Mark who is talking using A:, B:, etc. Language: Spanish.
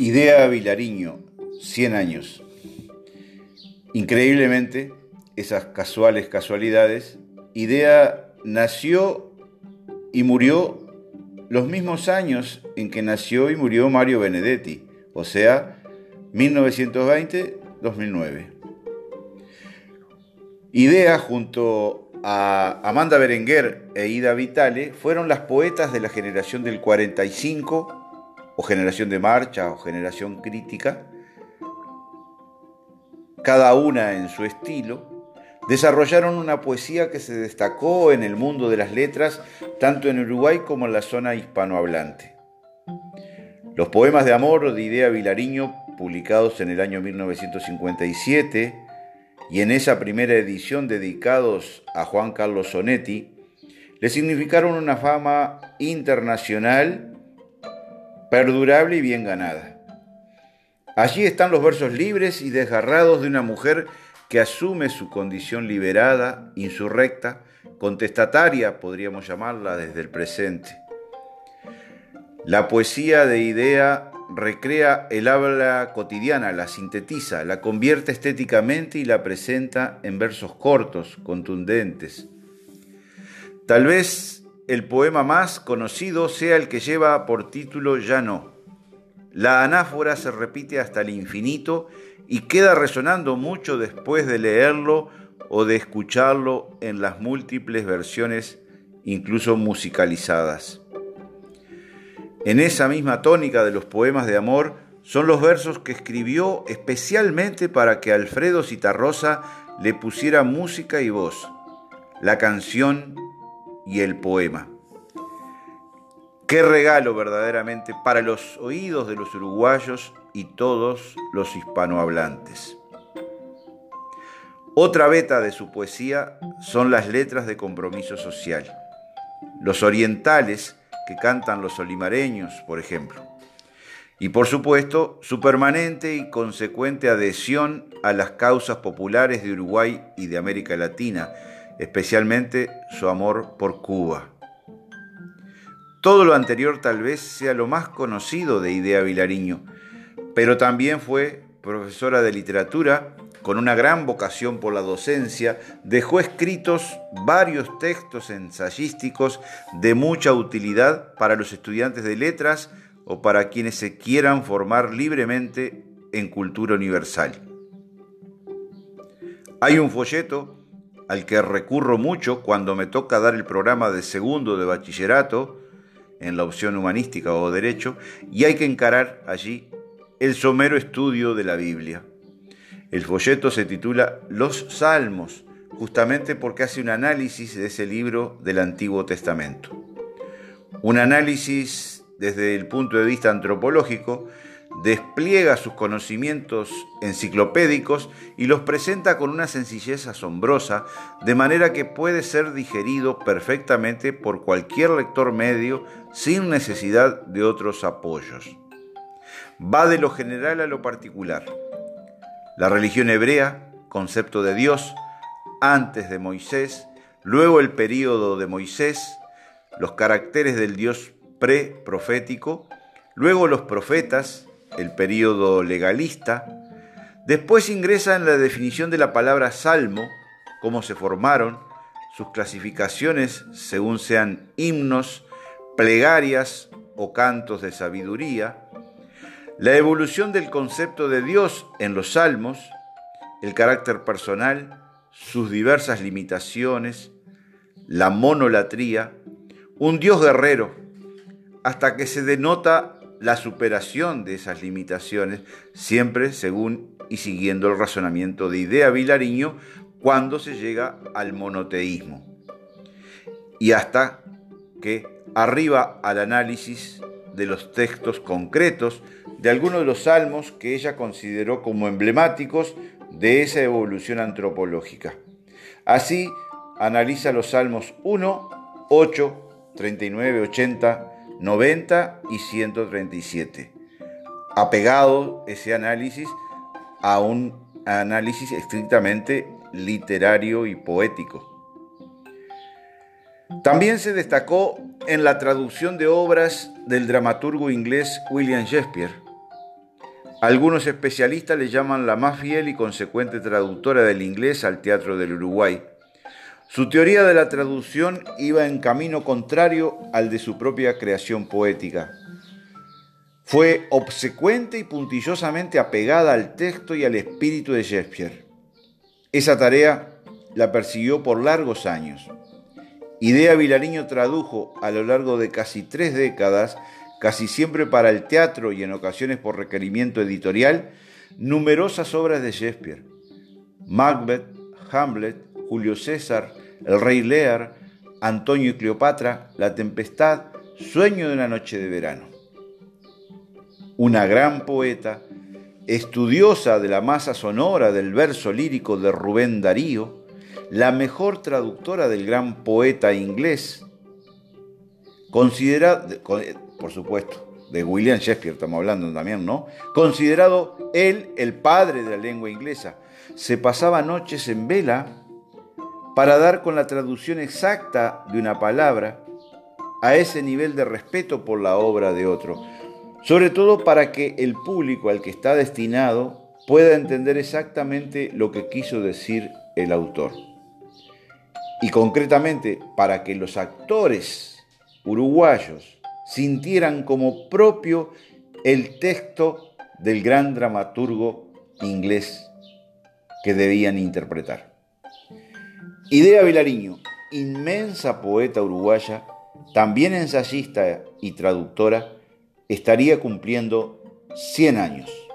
A: Idea Vilariño, 100 años. Increíblemente, esas casuales casualidades, Idea nació y murió los mismos años en que nació y murió Mario Benedetti, o sea, 1920-2009. Idea junto a Amanda Berenguer e Ida Vitale fueron las poetas de la generación del 45 o generación de marcha o generación crítica, cada una en su estilo, desarrollaron una poesía que se destacó en el mundo de las letras tanto en Uruguay como en la zona hispanohablante. Los poemas de amor de Idea Vilariño, publicados en el año 1957 y en esa primera edición dedicados a Juan Carlos Sonetti, le significaron una fama internacional perdurable y bien ganada. Allí están los versos libres y desgarrados de una mujer que asume su condición liberada, insurrecta, contestataria, podríamos llamarla desde el presente. La poesía de idea recrea el habla cotidiana, la sintetiza, la convierte estéticamente y la presenta en versos cortos, contundentes. Tal vez el poema más conocido sea el que lleva por título Ya no. La anáfora se repite hasta el infinito y queda resonando mucho después de leerlo o de escucharlo en las múltiples versiones, incluso musicalizadas. En esa misma tónica de los poemas de amor son los versos que escribió especialmente para que Alfredo Citarrosa le pusiera música y voz. La canción y el poema. Qué regalo verdaderamente para los oídos de los uruguayos y todos los hispanohablantes. Otra beta de su poesía son las letras de compromiso social. Los orientales que cantan los olimareños, por ejemplo. Y por supuesto, su permanente y consecuente adhesión a las causas populares de Uruguay y de América Latina, especialmente su amor por Cuba. Todo lo anterior tal vez sea lo más conocido de Idea Vilariño, pero también fue profesora de literatura, con una gran vocación por la docencia, dejó escritos varios textos ensayísticos de mucha utilidad para los estudiantes de letras o para quienes se quieran formar libremente en cultura universal. Hay un folleto al que recurro mucho cuando me toca dar el programa de segundo de bachillerato en la opción humanística o derecho, y hay que encarar allí el somero estudio de la Biblia. El folleto se titula Los Salmos, justamente porque hace un análisis de ese libro del Antiguo Testamento. Un análisis desde el punto de vista antropológico despliega sus conocimientos enciclopédicos y los presenta con una sencillez asombrosa, de manera que puede ser digerido perfectamente por cualquier lector medio sin necesidad de otros apoyos. Va de lo general a lo particular. La religión hebrea, concepto de Dios, antes de Moisés, luego el período de Moisés, los caracteres del Dios pre-profético, luego los profetas, el período legalista. Después ingresa en la definición de la palabra salmo, cómo se formaron, sus clasificaciones según sean himnos, plegarias o cantos de sabiduría, la evolución del concepto de Dios en los salmos, el carácter personal, sus diversas limitaciones, la monolatría, un Dios guerrero, hasta que se denota la superación de esas limitaciones, siempre según y siguiendo el razonamiento de Idea Vilariño, cuando se llega al monoteísmo. Y hasta que arriba al análisis de los textos concretos de algunos de los salmos que ella consideró como emblemáticos de esa evolución antropológica. Así analiza los salmos 1, 8, 39, 80, 90 y 137. Apegado ese análisis a un análisis estrictamente literario y poético. También se destacó en la traducción de obras del dramaturgo inglés William Shakespeare. Algunos especialistas le llaman la más fiel y consecuente traductora del inglés al teatro del Uruguay. Su teoría de la traducción iba en camino contrario al de su propia creación poética. Fue obsecuente y puntillosamente apegada al texto y al espíritu de Shakespeare. Esa tarea la persiguió por largos años. Idea Vilariño tradujo a lo largo de casi tres décadas, casi siempre para el teatro y en ocasiones por requerimiento editorial, numerosas obras de Shakespeare. Macbeth, Hamlet, Julio César, El Rey Lear, Antonio y Cleopatra, La Tempestad, Sueño de una noche de verano. Una gran poeta, estudiosa de la masa sonora del verso lírico de Rubén Darío, la mejor traductora del gran poeta inglés, considerada, por supuesto, de William Shakespeare estamos hablando también, ¿no? Considerado él el padre de la lengua inglesa. Se pasaba noches en vela para dar con la traducción exacta de una palabra a ese nivel de respeto por la obra de otro sobre todo para que el público al que está destinado pueda entender exactamente lo que quiso decir el autor. Y concretamente para que los actores uruguayos sintieran como propio el texto del gran dramaturgo inglés que debían interpretar. Idea Vilariño, inmensa poeta uruguaya, también ensayista y traductora, estaría cumpliendo 100 años.